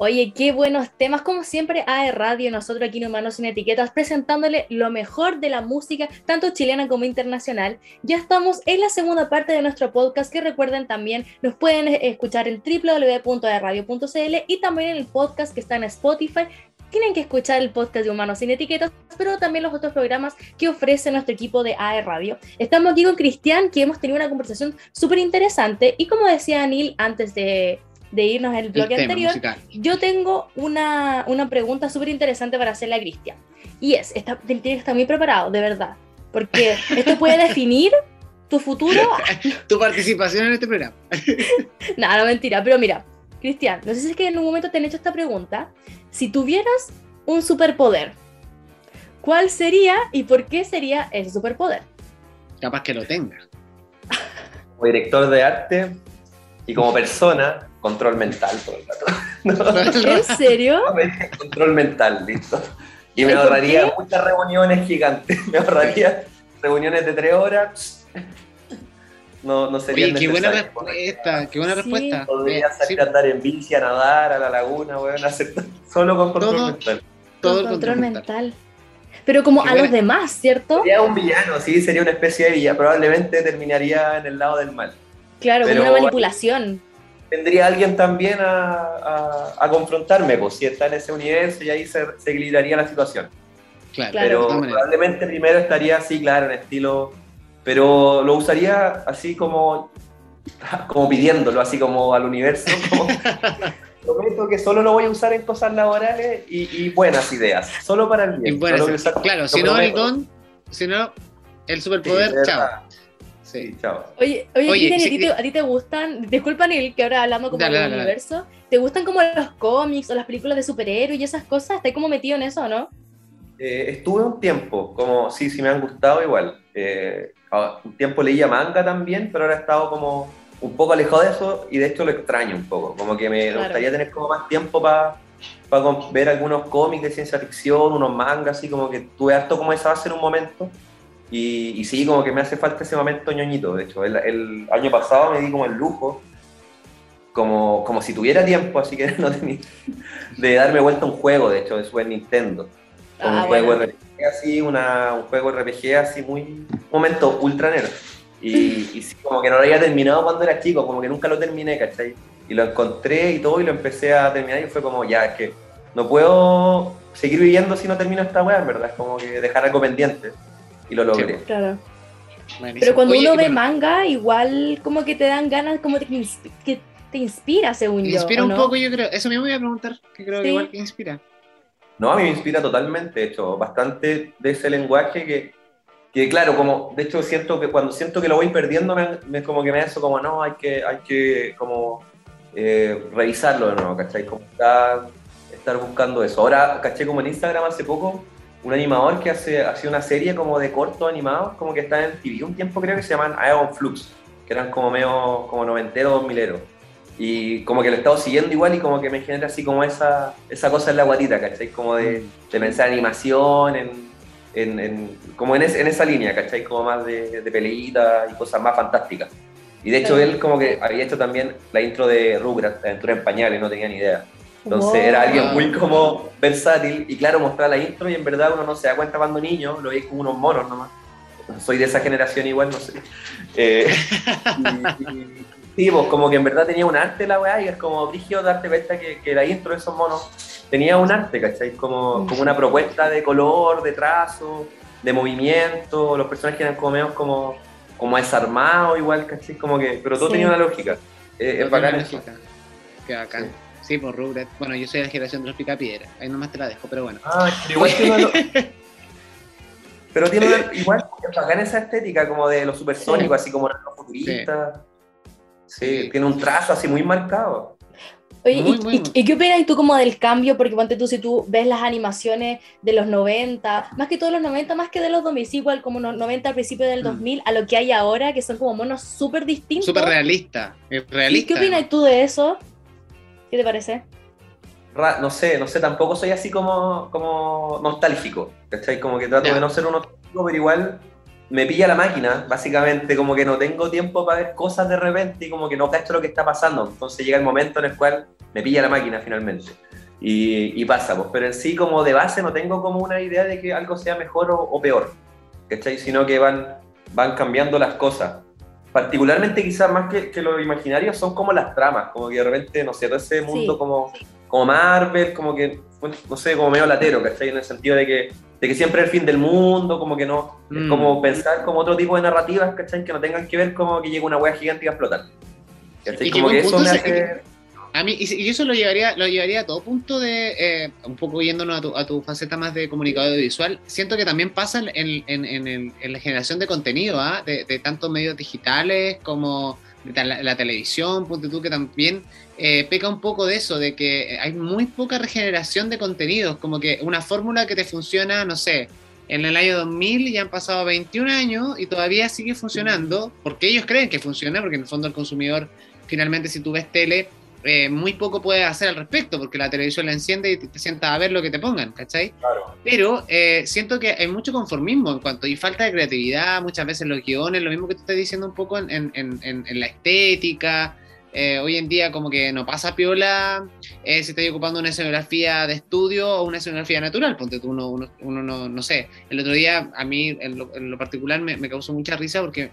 Oye, qué buenos temas, como siempre, AE Radio, nosotros aquí en Humanos Sin Etiquetas, presentándole lo mejor de la música, tanto chilena como internacional. Ya estamos en la segunda parte de nuestro podcast, que recuerden también, nos pueden escuchar en www.aeradio.cl y también en el podcast que está en Spotify. Tienen que escuchar el podcast de Humanos Sin Etiquetas, pero también los otros programas que ofrece nuestro equipo de AE Radio. Estamos aquí con Cristian, que hemos tenido una conversación súper interesante y como decía Anil antes de de irnos al bloque anterior, yo tengo una, una pregunta súper interesante para hacerle a Cristian. Y es, está, tiene que estar muy preparado, de verdad. Porque esto puede definir tu futuro. tu participación en este programa. no, no, mentira. Pero mira, Cristian, no sé si es que en un momento te han hecho esta pregunta. Si tuvieras un superpoder, ¿cuál sería y por qué sería ese superpoder? Capaz que lo tenga. Como director de arte y como persona, control mental todo el rato. ¿En serio? control mental, listo. Y me ahorraría muchas reuniones gigantes. Me ahorraría reuniones de tres horas. No, no sería qué buena respuesta, qué buena respuesta. Podría salir a andar en bici, a nadar, a la laguna, weón, hacer solo con control mental. Todo el control, mental. Pero como a los demás, ¿cierto? Sería un villano, sí, sería una especie de villano. Probablemente terminaría en el lado del mal. Claro, como una manipulación vendría alguien también a, a, confrontarme, pues si está en ese universo y ahí se, se equilibraría la situación. Claro, pero probablemente primero estaría así, claro, en estilo, pero lo usaría así como, como pidiéndolo, así como al universo. prometo que solo lo voy a usar en cosas laborales y, buenas ideas, solo para el bien. claro, si no el don, si no el superpoder, chao. Sí, chao. Oye, oye, ¿a, ti te, gustan, disculpa Neil, que ahora hablamos como del universo, ¿te gustan como los cómics o las películas de superhéroes y esas cosas? ¿Estás como metido en eso o no? Eh, estuve un tiempo, como sí, sí me han gustado igual. Eh, un tiempo leía manga también, pero ahora he estado como un poco alejado de eso y de hecho lo extraño un poco. Como que me gustaría tener como más tiempo para ver algunos cómics de ciencia ficción, unos mangas, así como que tuve harto como esa base en un momento y, sí, como que me hace falta ese momento ñoñito. De hecho, el, año pasado me di como el lujo, como, como si tuviera tiempo, así que no tenía, de darme vuelta un juego, de hecho, de Super Nintendo. Ah, un juego RPG así, una, un juego RPG así muy... momento ultra nerd. Y, y sí, como que no lo había terminado cuando era chico, como que nunca lo terminé, ¿cachai? Y lo encontré y todo y lo empecé a terminar y fue como, ya, es que no puedo seguir viviendo si no termino esta weá, ¿verdad? Es como que dejar algo pendiente y lo logré. Claro. Pero cuando uno ve manga, igual como que te dan ganas, como que te inspira, según yo. Inspira un poco, yo creo. Eso mismo voy a preguntar, que creo que igual que inspira. No, a mí me inspira totalmente, de hecho, bastante de ese lenguaje que, que claro, como, de hecho, siento que cuando siento que lo voy perdiendo, me, como que me eso como, no, hay que, hay que como eh, revisarlo de nuevo, ¿cachai? Como estar, estar buscando eso. Ahora, caché como en Instagram hace poco, un animador que hace, hace una serie como de cortos animados, como que está en TV un tiempo creo que se llaman Aeon Flux, que eran como medio como noventeros, dos mileros. Y como que lo he estado siguiendo igual y como que me genera así como esa, esa cosa en la guatita, ¿cachai? Como de, mm. de pensar animación, en, en, en como en, en, esa línea, ¿cachai? Como más de, de y cosas más fantásticas. Y de hecho él como que había hecho también la intro de Rugrats, Aventura en Pañales, no tenía ni idea. Entonces era alguien muy como versátil y claro, mostrar la intro y en verdad uno no se da cuenta cuando niño, lo veis como unos monos nomás. Soy de esa generación igual, no sé. Eh, y, pues, como que en verdad tenía un arte la weá y es como brígido darte cuenta que, que, la intro de esos monos tenía un arte, ¿cachai? Como, como una propuesta de color, de trazo, de movimiento, los personajes eran como medio como, como desarmados igual, ¿cachai? Como que, pero todo tenía una lógica. Eh, es bacán. Qué bacán. Sí, por Rugrats. Bueno, yo soy de la generación de los picapiedras. Ahí nomás te la dejo, pero bueno. Ah, pero igual tiene Pero tiene igual bacán esa estética como de los supersónicos, así como los futuristas. Sí. tiene un trazo así muy marcado. Oye, y, qué opinas tú como del cambio? Porque ponte tú, si tú ves las animaciones de los 90, más que todos los 90, más que de los 2000, igual como los 90 al principio del 2000, mm. a lo que hay ahora, que son como monos súper distintos. Súper realista, realista. ¿Qué opinas tú de eso? ¿Qué te parece? no sé, no sé, tampoco soy así como, como nostálgico, ¿cachai? Como que trato de no ser un nostálgico, pero igual me pilla la máquina, básicamente, como que no tengo tiempo para ver cosas de repente y como que no cacho lo que está pasando. Entonces llega el momento en el cual me pilla la máquina finalmente. y, pasa, pues, pero en sí como de base no tengo como una idea de que algo sea mejor o, peor, ¿cachai? Sino que van, van cambiando las cosas. Particularmente quizás más que, que lo imaginario son como las tramas, como que de repente, no sé, todo ese mundo como, como Marvel, como que, no sé, como medio latero, ¿cachai? En el sentido de que, de que siempre es el fin del mundo, como que no, es mm. como pensar como otro tipo de narrativas, ¿cachai? Que no tengan que ver como que llega una wea gigante y va a explotar. ¿cachai? como que eso me hace... A mí, y, eso lo llevaría, lo llevaría a todo punto de, eh, un poco yéndonos a tu, a tu, faceta más de comunicador audiovisual, siento que también pasa en, en, en, en la generación de contenido, ¿ah? de, de tantos medios digitales como la, televisión, ponte tú que también eh, peca un poco de eso, de que hay muy poca regeneración de contenidos, como que una fórmula que te funciona, no sé, en el año 2000 ya han pasado 21 años y todavía sigue funcionando, porque ellos creen que funciona, porque en el fondo el consumidor, finalmente si tú ves tele, eh, muy poco puedes hacer al respecto, porque la televisión la enciende y te, sientas a ver lo que te pongan, ¿cachai? Pero eh, siento que hay mucho conformismo en cuanto y falta de creatividad, muchas veces los guiones, lo mismo que tú estás diciendo un poco en, en, en, en la estética. Eh, hoy en día como que no pasa piola si estoy ocupando una escenografía de estudio o una escenografía natural, ponte tú uno, uno, uno no, no, sé. El otro día a mí en lo, particular me, me causó mucha risa porque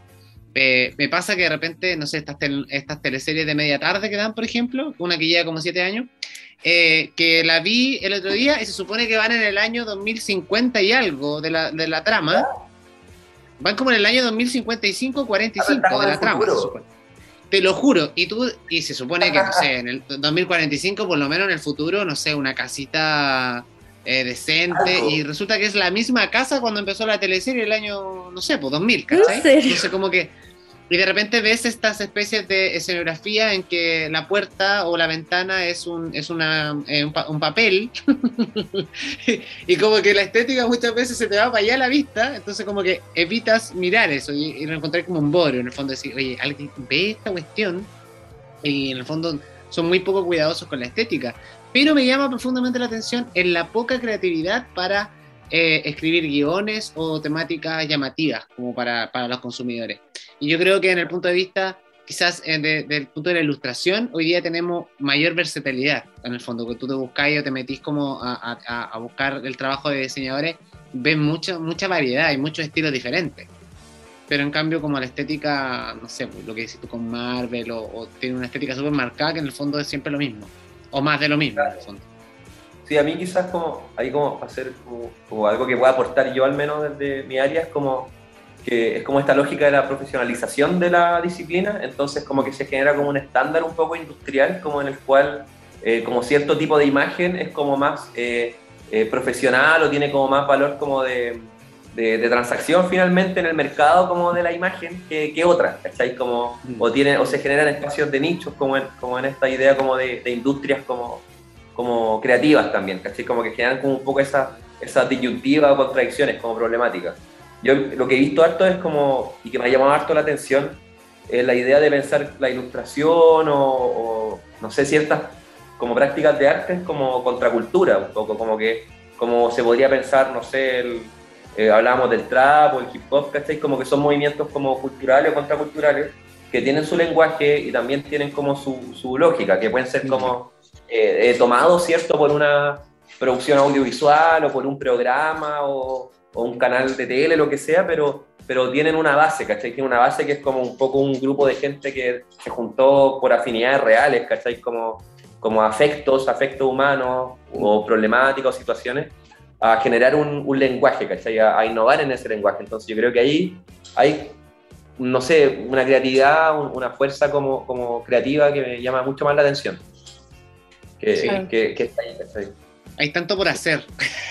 me pasa que de repente, no sé, estas, estas teleseries de media tarde que dan, por ejemplo, una que lleva como siete años, eh, que la vi el otro día y se supone que van en el año 2050 y algo de la, de la trama. Van como en el año 2055, 45 de la trama, Te lo juro. Y tú, y se supone que, no sé, en el 2045, por lo menos en el futuro, no sé, una casita eh, decente, y resulta que es la misma casa cuando empezó la teleserie el año, no sé, pues 2000, ¿cachai? Entonces como que y de repente ves estas especies de escenografía en que la puerta o la ventana es un, es una, eh, un, papel y como que la estética muchas veces se te va para allá a la vista, entonces como que evitas mirar eso y, lo encontré como un borio, en el fondo decir, oye, alguien ve esta cuestión y en el fondo son muy poco cuidadosos con la estética. Pero me llama profundamente la atención en la poca creatividad para eh, escribir guiones o temáticas llamativas como para, para los consumidores. Y yo creo que en el punto de vista, quizás eh, desde el punto de la ilustración, hoy día tenemos mayor versatilidad, en el fondo, que tú te buscáis o te metís como a, a, buscar el trabajo de diseñadores, ves mucha, mucha variedad y muchos estilos diferentes. Pero en cambio, como la estética, no sé, pues, lo que dices tú con Marvel, o, tiene una estética súper marcada, que en el fondo es siempre lo mismo, o más de lo mismo. Sí, a mí quizás como, ahí como hacer como, algo que pueda aportar yo al menos desde mi área es como que es como esta lógica de la profesionalización de la disciplina, entonces como que se genera como un estándar un poco industrial, como en el cual eh, como cierto tipo de imagen es como más eh, eh, profesional o tiene como más valor como de, de, transacción finalmente en el mercado como de la imagen que, que otra, ¿cachai? Como, mm. o, tiene, o se generan espacios de nichos como en, como en esta idea como de, de industrias como, como creativas también, ¿cachai? Como que generan como un poco esa, esa disyuntiva o contradicciones como problemáticas. Yo lo que he visto harto es como, y que me ha llamado harto la atención, es la idea de pensar la ilustración o, no sé, ciertas como prácticas de arte como contracultura, un poco como que como se podría pensar, no sé, el, eh, hablábamos del trap o el hip hop, ¿cachai? Como que son movimientos como culturales o contraculturales que tienen su lenguaje y también tienen como su, su lógica, que pueden ser como eh, eh, tomados, ¿cierto?, por una producción audiovisual o por un programa o, o un canal de tele, lo que sea, pero, pero tienen una base, ¿cachai? Tienen una base que es como un poco un grupo de gente que se juntó por afinidades reales, ¿cachai? Como, como afectos, afectos humanos o problemáticas o situaciones, a generar un, un lenguaje, ¿cachai? A, innovar en ese lenguaje. Entonces yo creo que ahí hay, no sé, una creatividad, una fuerza como, como creativa que me llama mucho más la atención. Que, que, que está ahí, ¿cachai? hay tanto por hacer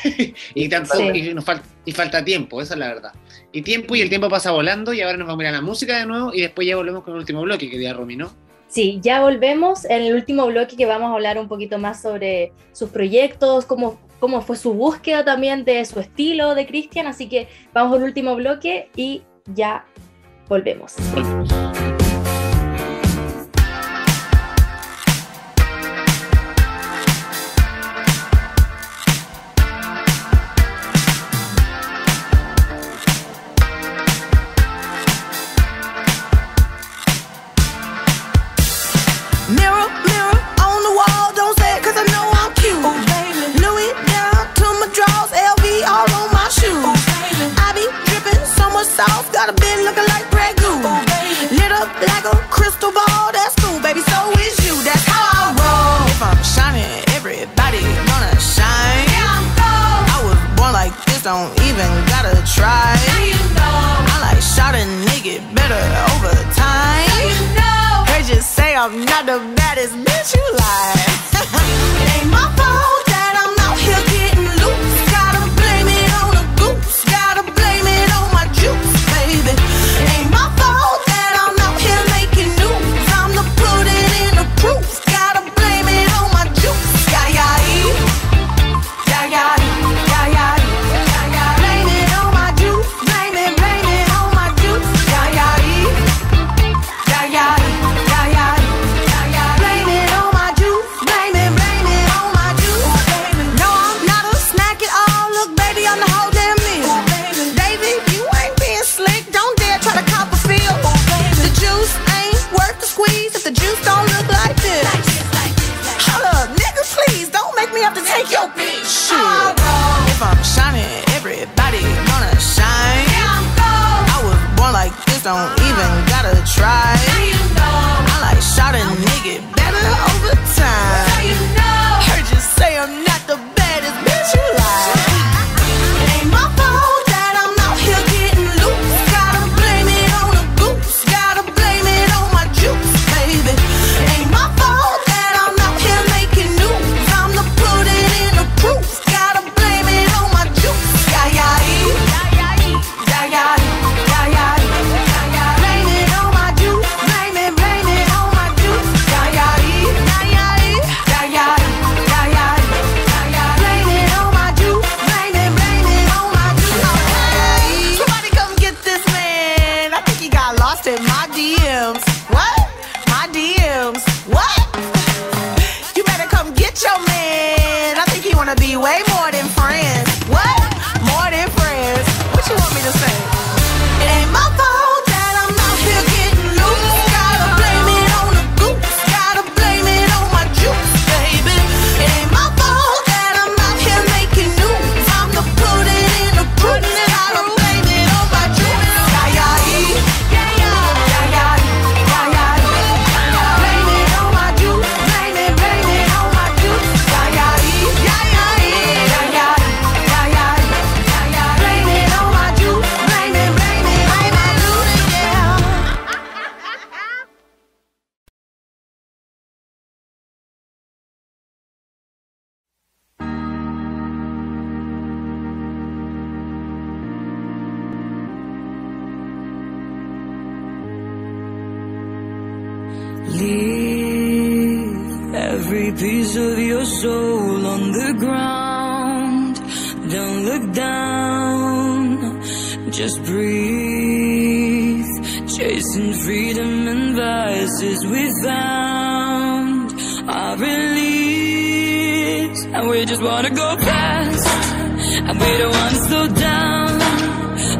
y, tanto, y, nos falta, y falta tiempo, esa es la verdad. Y tiempo y el tiempo pasa volando y ahora nos vamos a mirar la música de nuevo y después ya volvemos con el último bloque que día Romy, ¿no? Sí, ya volvemos en el último bloque que vamos a hablar un poquito más sobre sus proyectos, cómo, cómo fue su búsqueda también de su estilo de Cristian, así que vamos al último bloque y ya volvemos. volvemos. Not the baddest bitch you like. ain't my fault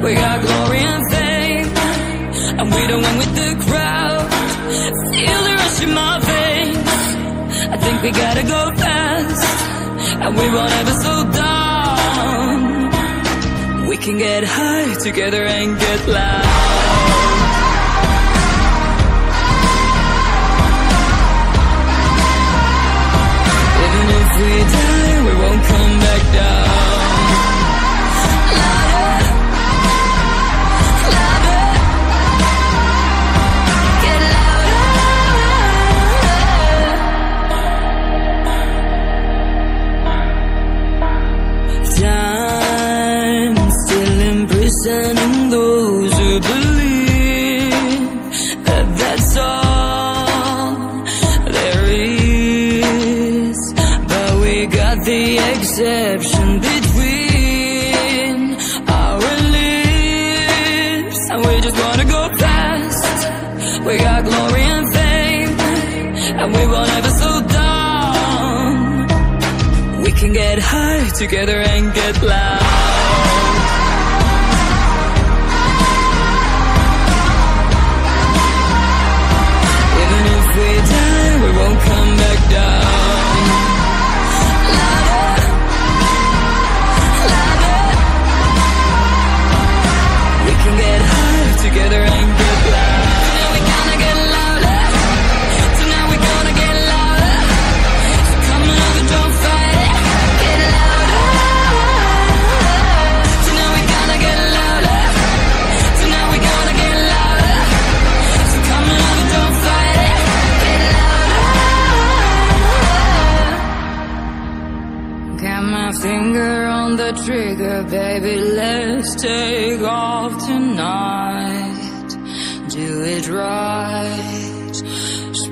We got glory and fame, and we don't win with the crowd. Feel the rush in my veins. I think we gotta go fast, and we won't ever slow down. We can get high together and get loud. Together and get loud.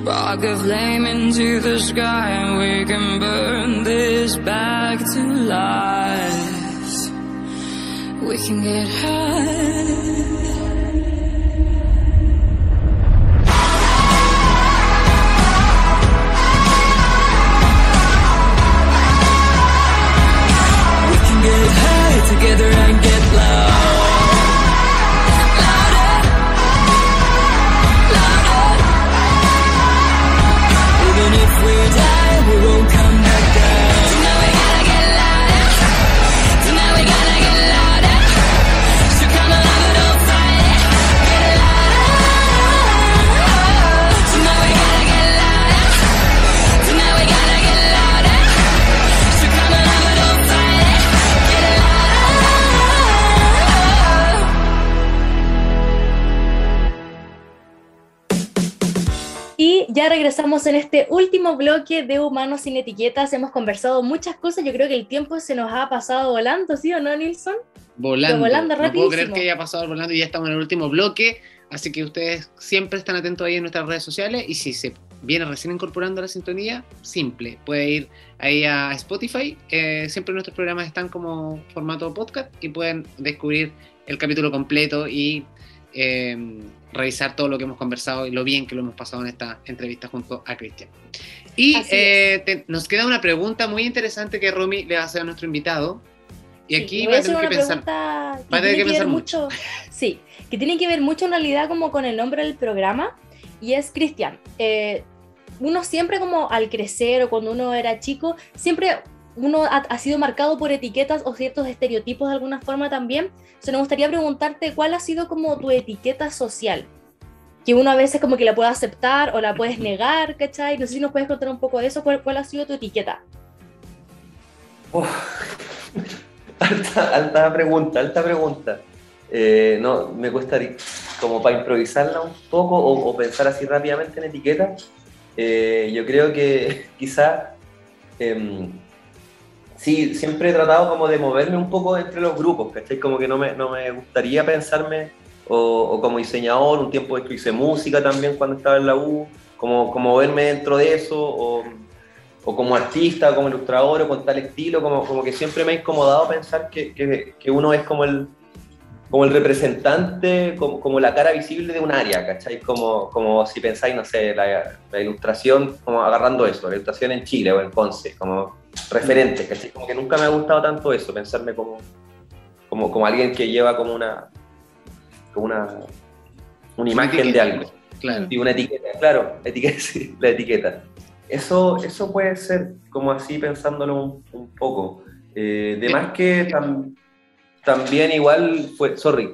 Spark a flame into the sky, and we can burn this back to life. We can get high. We can get high together and get ya regresamos en este último bloque de Humanos sin Etiquetas. Hemos conversado muchas cosas. Yo creo que el tiempo se nos ha pasado volando, ¿sí o no, Nilsson? Volando. volando no puedo creer que haya pasado volando y ya estamos en el último bloque. Así que ustedes siempre están atentos ahí en nuestras redes sociales. Y si se viene recién incorporando a la sintonía, simple. Puede ir ahí a Spotify. Eh, siempre nuestros programas están como formato podcast y pueden descubrir el capítulo completo y. Eh, revisar todo lo que hemos conversado y lo bien que lo hemos pasado en esta entrevista junto a Cristian. Y eh, nos queda una pregunta muy interesante que Romy le va a hacer a nuestro invitado. Y aquí va a tener que pensar, va a tener que pensar mucho. Sí, que tiene que ver mucho en realidad como con el nombre del programa. Y es Cristian. Eh, uno siempre como al crecer o cuando uno era chico, siempre uno ha, sido marcado por etiquetas o ciertos estereotipos de alguna forma también. Entonces, me gustaría preguntarte cuál ha sido como tu etiqueta social, que uno a veces como que la puede aceptar o la puedes negar, ¿cachai? No sé si nos puedes contar un poco de eso, cuál, ha sido tu etiqueta. alta, pregunta, alta pregunta. Eh, no, me cuesta como para improvisarla un poco o, pensar así rápidamente en etiqueta. Eh, yo creo que quizá em, sí, siempre he tratado como de moverme un poco entre los grupos, ¿cachai? Como que no me, no me gustaría pensarme o, como diseñador, un tiempo de que hice música también cuando estaba en la U, como, como verme dentro de eso, o, o como artista, como ilustrador, o con tal estilo, como, como que siempre me ha incomodado pensar que, que, que uno es como el, como el representante, como, como, la cara visible de un área, ¿cachai? Como, como si pensáis, no sé, la, la, ilustración, como agarrando eso, la ilustración en Chile o en Ponce, como referente, ¿cachai? Como que nunca me ha gustado tanto eso, pensarme como, como, como alguien que lleva como una, como una, una imagen de algo. Claro. Y una etiqueta, claro, etiqueta, sí, la etiqueta. Eso, eso puede ser como así pensándolo un, poco. Eh, de más que también igual fue, sorry,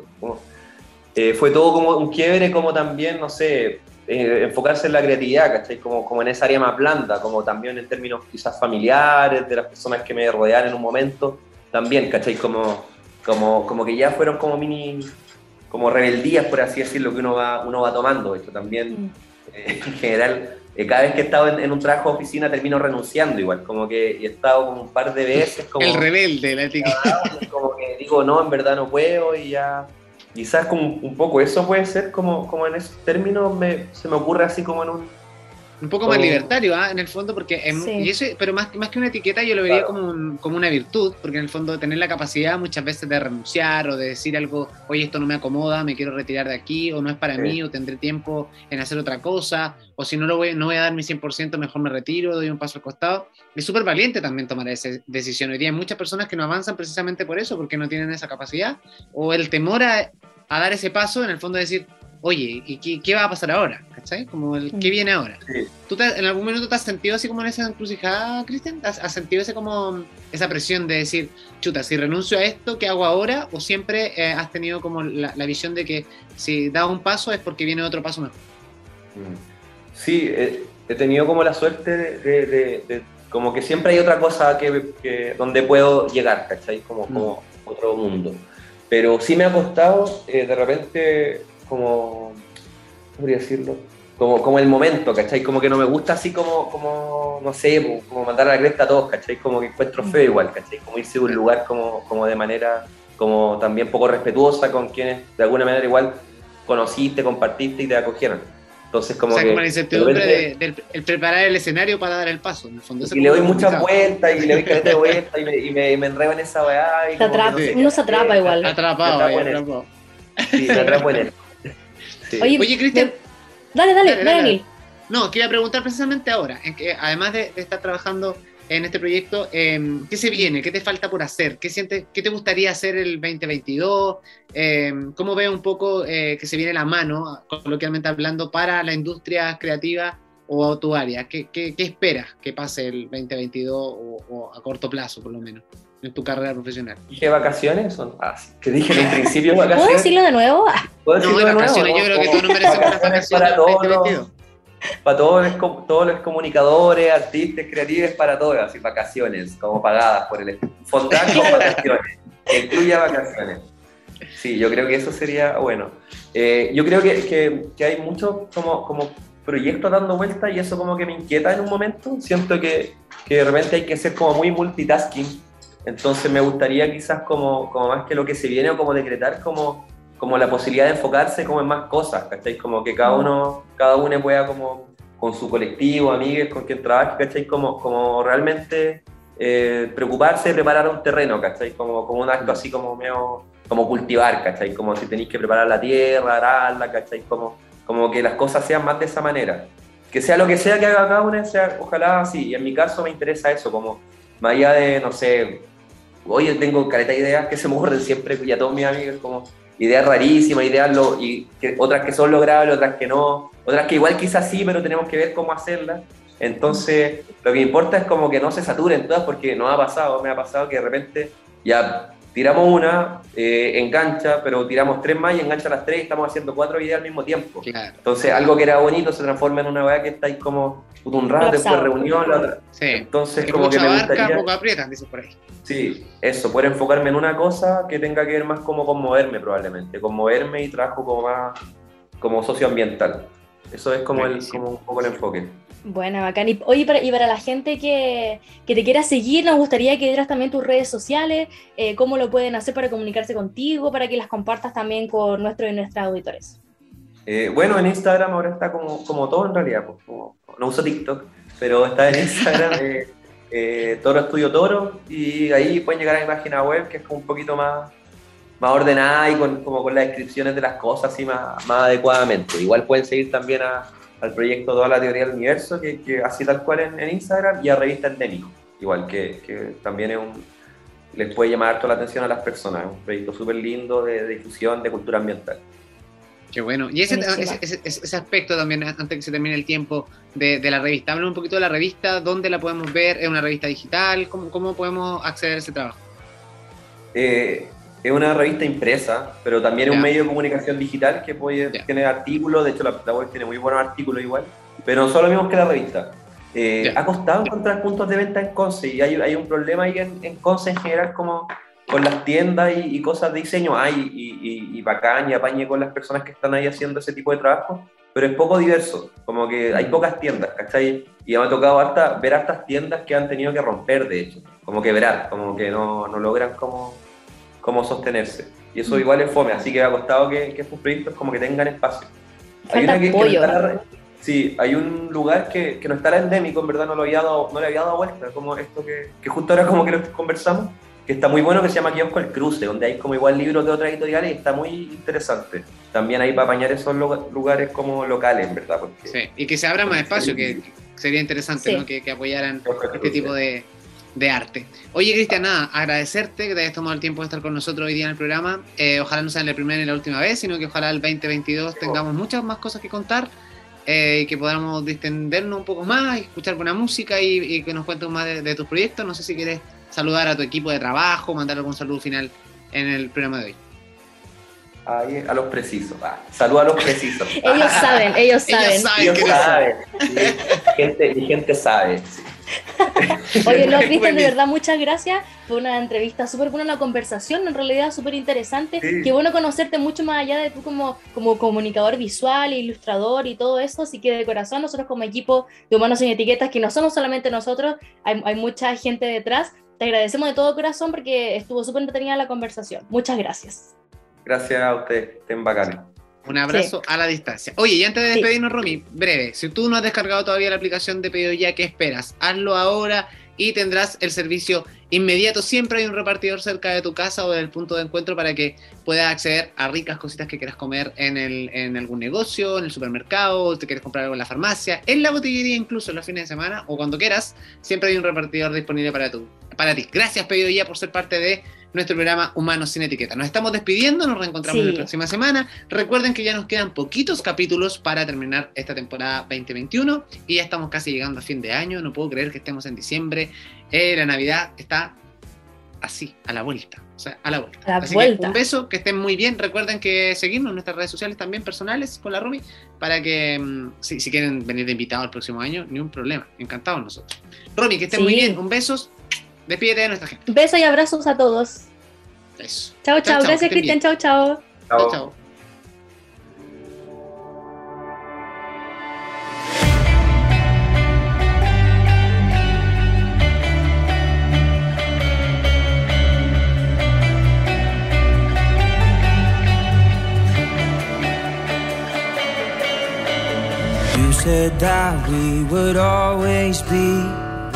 eh, fue todo como un quiebre, como también, no sé, eh, enfocarse en la creatividad, ¿cachai? Como, como en esa área más blanda, como también en términos quizás familiares, de las personas que me rodean en un momento, también, ¿cachai? Como, como, como que ya fueron como mini, como rebeldías, por así decirlo, que uno va, uno va tomando. Esto también, mm. eh, en general, eh, cada vez que he estado en, un trabajo de oficina termino renunciando igual, como que he estado como un par de veces como... El rebelde, la etiqueta. Como que digo, no, en verdad no puedo y ya quizás como un poco eso puede ser como, como en esos términos me, se me ocurre así como en un un poco más libertario, ¿ah? en el fondo, porque y eso, pero más, más que una etiqueta yo lo vería como, como una virtud, porque en el fondo tener la capacidad muchas veces de renunciar o de decir algo, oye, esto no me acomoda, me quiero retirar de aquí, o no es para mí, o tendré tiempo en hacer otra cosa, o si no lo voy, no voy a dar mi 100%, mejor me retiro, doy un paso al costado. Es súper valiente también tomar esa decisión. Hoy día hay muchas personas que no avanzan precisamente por eso, porque no tienen esa capacidad, o el temor a, a dar ese paso, en el fondo decir, oye, ¿y qué, va a pasar ahora? ¿Cachai? Como el qué mm. viene ahora. ¿Tú en algún momento te has sentido así como en esa encrucijada, Cristian? ¿Has, sentido ese como esa presión de decir, chuta, si renuncio a esto, ¿qué hago ahora? ¿O siempre eh, has tenido como la, visión de que si das un paso es porque viene otro paso mejor? Mm. Sí, he tenido como la suerte de, como que siempre hay otra cosa que, donde puedo llegar, ¿cachai? Como, mm. como otro mundo. Pero sí me ha costado eh, de repente como, ¿cómo podría decirlo? como, como el momento, ¿cachai? Como que no me gusta así como, como no sé, como mandar a la cresta a todos, ¿cachai? Como que encuentro feo igual, ¿cachai? Como irse a un lugar como, como de manera, como también poco respetuosa con quienes de alguna manera igual conociste, compartiste y te acogieron. Entonces, como o sea, que. como la incertidumbre de, de, el preparar el escenario para dar el paso. En el fondo, y le doy muchas vueltas y le doy caleta de vueltas y me, y me, me enredo en esa weá. Y atrapa, no sé uno se atrapa qué. igual. Atrapado, atrapado. Sí, me atrapo en él. Sí. Oye, Oye Cristian. Dale, dale, dale. No, quería preguntar precisamente ahora, en que además de, de estar trabajando en este proyecto, eh, ¿qué se viene? ¿Qué te falta por hacer? ¿Qué, sientes, qué te gustaría hacer el 2022? Eh, ¿Cómo ves un poco eh, que se viene la mano, coloquialmente hablando, para la industria creativa o tu área? ¿Qué, qué, qué esperas que pase el 2022 o, o, a corto plazo, por lo menos, en tu carrera profesional? ¿Dije vacaciones? Son, ah, sí, que dije en un principio vacaciones. ¿Puedo decirlo de nuevo? ¿Puedo no, decirlo de vacaciones, nuevo? yo creo que tú no mereces unas vacaciones para el 2022. todos los, para todos los, todos los comunicadores, artistas, creativos, para todos, así vacaciones, como pagadas por el Fondar con vacaciones, que incluya vacaciones. Sí, yo creo que eso sería bueno. Eh, yo creo que, que, que, hay muchos como, como proyectos dando vueltas y eso como que me inquieta en un momento. Siento que, que de repente hay que ser como muy multitasking. Entonces me gustaría quizás como, como más que lo que se viene o como decretar como como la posibilidad de enfocarse como en más cosas, ¿cachai? Como que cada uno, cada uno pueda como con su colectivo, amigos, con quien trabaje, ¿cachai? Como, como realmente eh, preocuparse de preparar un terreno, ¿cachai? Como, como un acto así como medio, como cultivar, ¿cachai? Como si tenéis que preparar la tierra, ararla, ¿cachai? Como, como que las cosas sean más de esa manera. Que sea lo que sea que haga cada uno, sea, ojalá así. Y en mi caso me interesa eso, como más allá de, no sé, hoy tengo caleta de ideas que se me ocurren siempre y a todos mis amigos, como ideas rarísimas, ideas lo, y que, otras que son logrables, otras que no, otras que igual quizás sí, pero tenemos que ver cómo hacerlas. Entonces, lo que importa es como que no se saturen todas, porque no ha pasado, me ha pasado que de repente ya tiramos una, eh, engancha, pero tiramos tres más y engancha las tres y estamos haciendo cuatro ideas al mismo tiempo. Claro. Entonces, algo que era bonito se transforma en una weá que está ahí como un rato, después reunión, la otra. Sí. Entonces, que como que me barca, gustaría... poco aprietan, dice por ahí. Sí, eso, poder enfocarme en una cosa que tenga que ver más como con moverme probablemente, con moverme y trabajo como más como socioambiental. Eso es como, el, como un poco el enfoque. Bueno, bacán. Y, oye, para, y para la gente que, que, te quiera seguir, nos gustaría que dieras también tus redes sociales, eh, cómo lo pueden hacer para comunicarse contigo, para que las compartas también con nuestros y nuestras auditores. Eh, bueno, en Instagram ahora está como, como todo en realidad, pues, como, no uso TikTok, pero está en Instagram eh, eh, Toro Estudio Toro y ahí pueden llegar a mi página web que es como un poquito más, más ordenada y con, como con las descripciones de las cosas así más, más adecuadamente. Igual pueden seguir también a, al proyecto Toda la Teoría del Universo, que, que así tal cual en, en, Instagram, y a Revista Endémico, igual que, que también es un, les puede llamar harto la atención a las personas, es un proyecto súper lindo de, de difusión de cultura ambiental. Qué bueno. Y ese, ese, ese, ese, aspecto también, antes que se termine el tiempo de, de la revista, habla un poquito de la revista, dónde la podemos ver, es una revista digital, cómo, cómo podemos acceder a ese trabajo. Eh, es una revista impresa, pero también es un medio de comunicación digital que puede yeah. tener artículos, de hecho la, la, web tiene muy buenos artículos igual, pero no son lo mismo que la revista. Eh, yeah. Ha costado encontrar puntos de venta en Conce y hay, hay un problema ahí en, en Conce en general como con las tiendas y, y, cosas de diseño hay y, y, y, bacán y apañe con las personas que están ahí haciendo ese tipo de trabajo, pero es poco diverso, como que hay pocas tiendas, ¿cachai? Y me ha tocado harta, ver hartas tiendas que han tenido que romper, de hecho, como quebrar, como que no, no logran como, como sostenerse. Y eso igual es fome, así que ha costado que, que estos proyectos como que tengan espacio. Hay una que, que no Sí, hay un lugar que, que no está endémico, en verdad no, lo había dado, no le había dado vuelta, como esto que, que justo ahora como que lo conversamos, que está muy bueno, que se llama Kiosco El Cruce, donde hay como igual libros de otras editoriales y está muy interesante. También hay para apañar esos lugares como locales, ¿verdad? Porque, sí, y que se abra más espacio, que sería interesante, sí. ¿no? Que, que, apoyaran este tipo de, de arte. Oye, Cristian, nada, agradecerte que te hayas tomado el tiempo de estar con nosotros hoy día en el programa. Eh, ojalá no sea la primera ni la última vez, sino que ojalá el 2022 tengamos muchas más cosas que contar. Eh, que podamos distendernos un poco más, escuchar buena música y, y que nos cuentes más de, de tus proyectos. No sé si quieres saludar a tu equipo de trabajo, mandar algún saludo final en el programa de hoy. Ahí, a los precisos. Ah, saludos a los precisos. ellos saben, ellos saben. Ellos saben. Ellos saben. Sí. gente, mi gente sabe. Sí. Oye, no, Cristian, de verdad, muchas gracias. Fue una entrevista súper buena, una conversación en realidad súper interesante. Qué bueno conocerte mucho más allá de tú como, como comunicador visual, ilustrador y todo eso. Así que de corazón, nosotros como equipo de Humanos sin Etiquetas, que no somos solamente nosotros, hay, hay mucha gente detrás. Te agradecemos de todo corazón porque estuvo súper entretenida la conversación. Muchas gracias. Gracias a usted, estén bacanes. Un abrazo a la distancia. Oye, y antes de despedirnos, Romy, breve, si tú no has descargado todavía la aplicación de pedido ya, ¿qué esperas? Hazlo ahora y tendrás el servicio inmediato. Siempre hay un repartidor cerca de tu casa o del punto de encuentro para que puedas acceder a ricas cositas que quieras comer en, el, en algún negocio, en el supermercado, te quieres comprar algo en la farmacia, en la botillería incluso en los fines de semana o cuando quieras. Siempre hay un repartidor disponible para, tu, para ti. Gracias, pedido ya, por ser parte de nuestro programa Humanos sin Etiqueta. Nos estamos despidiendo, nos reencontramos la próxima semana. Recuerden que ya nos quedan poquitos capítulos para terminar esta temporada 2021 y ya estamos casi llegando a fin de año. No puedo creer que estemos en diciembre. Eh, la Navidad está así, a la vuelta. O sea, a la vuelta. Así Que un beso, que estén muy bien. Recuerden que seguirnos en nuestras redes sociales también personales con la Rumi para que mm, si, quieren venir de invitado el próximo año, ni un problema. Encantados nosotros. Rumi, que estén muy bien. Un beso Despídete de nuestra gente. Besos y abrazos a todos. Eso. Chao, chao. Gracias, Cristian. Chao, chao. Chao, chao. You said that we would always be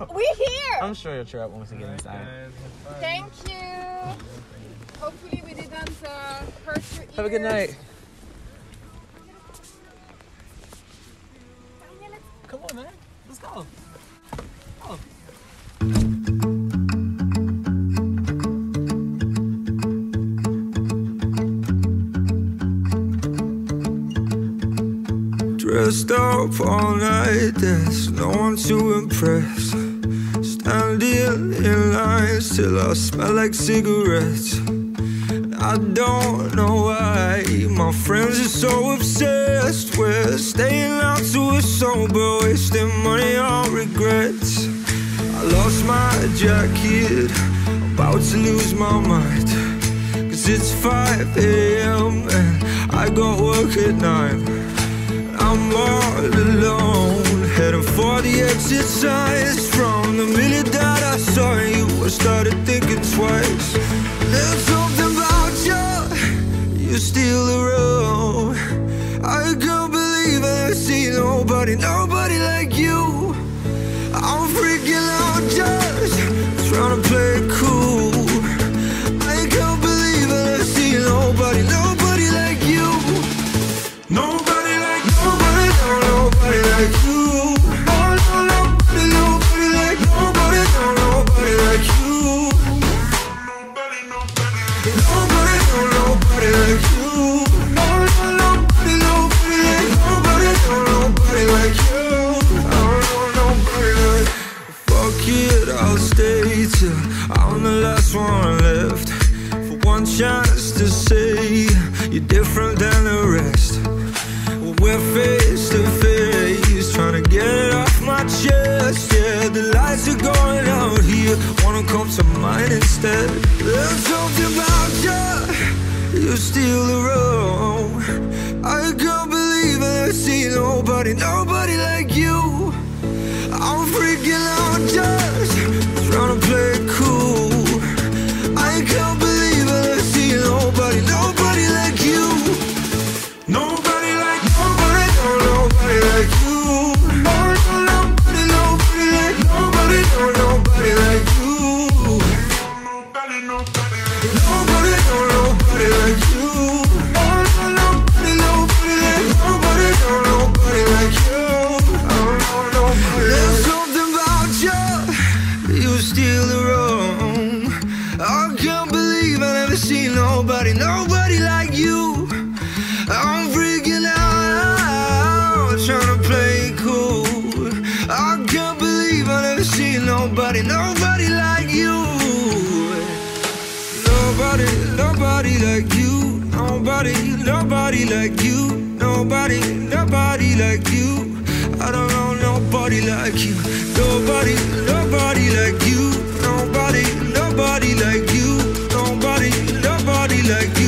up once we get inside. Thank you. Hopefully we didn't uh, hurt your ears. Have a good night. Come on, man. Let's go. Oh. Dressed up all night, there's no one to impress. Standing in line, eyes till I smell like cigarettes. I don't know why my friends are so obsessed with staying out to a sober, wasting money on regrets. I lost my jacket, about to lose my mind. Cause it's 5 a.m. and I got work at 9. I'm all alone, heading for the exit signs. From the minute that I saw you, I started thinking twice. There's something about you, you steal the road. I can't believe I never see nobody, nobody like you. I'm freaking out just trying to play it cool. You steal the road. like you. Nobody, nobody like you. I don't know nobody like you. Nobody, nobody like you. Nobody, nobody like you. Nobody, nobody like you.